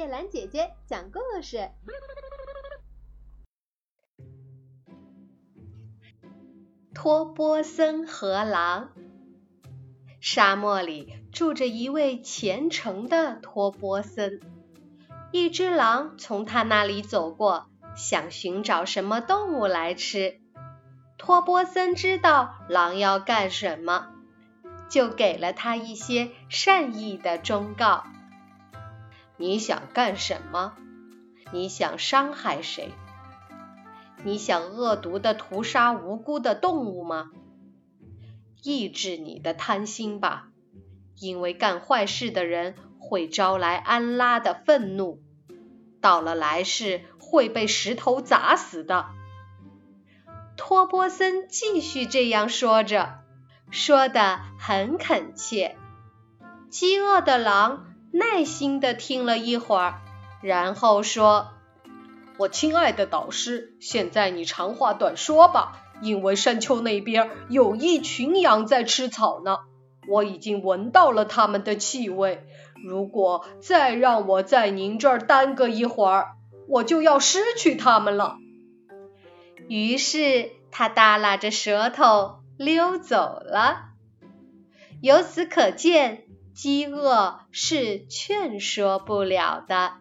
叶兰姐姐讲故事。托波森和狼。沙漠里住着一位虔诚的托波森。一只狼从他那里走过，想寻找什么动物来吃。托波森知道狼要干什么，就给了他一些善意的忠告。你想干什么？你想伤害谁？你想恶毒的屠杀无辜的动物吗？抑制你的贪心吧，因为干坏事的人会招来安拉的愤怒，到了来世会被石头砸死的。托波森继续这样说着，说得很恳切。饥饿的狼。耐心地听了一会儿，然后说：“我亲爱的导师，现在你长话短说吧，因为山丘那边有一群羊在吃草呢，我已经闻到了它们的气味。如果再让我在您这儿耽搁一会儿，我就要失去它们了。”于是他耷拉着舌头溜走了。由此可见。饥饿是劝说不了的。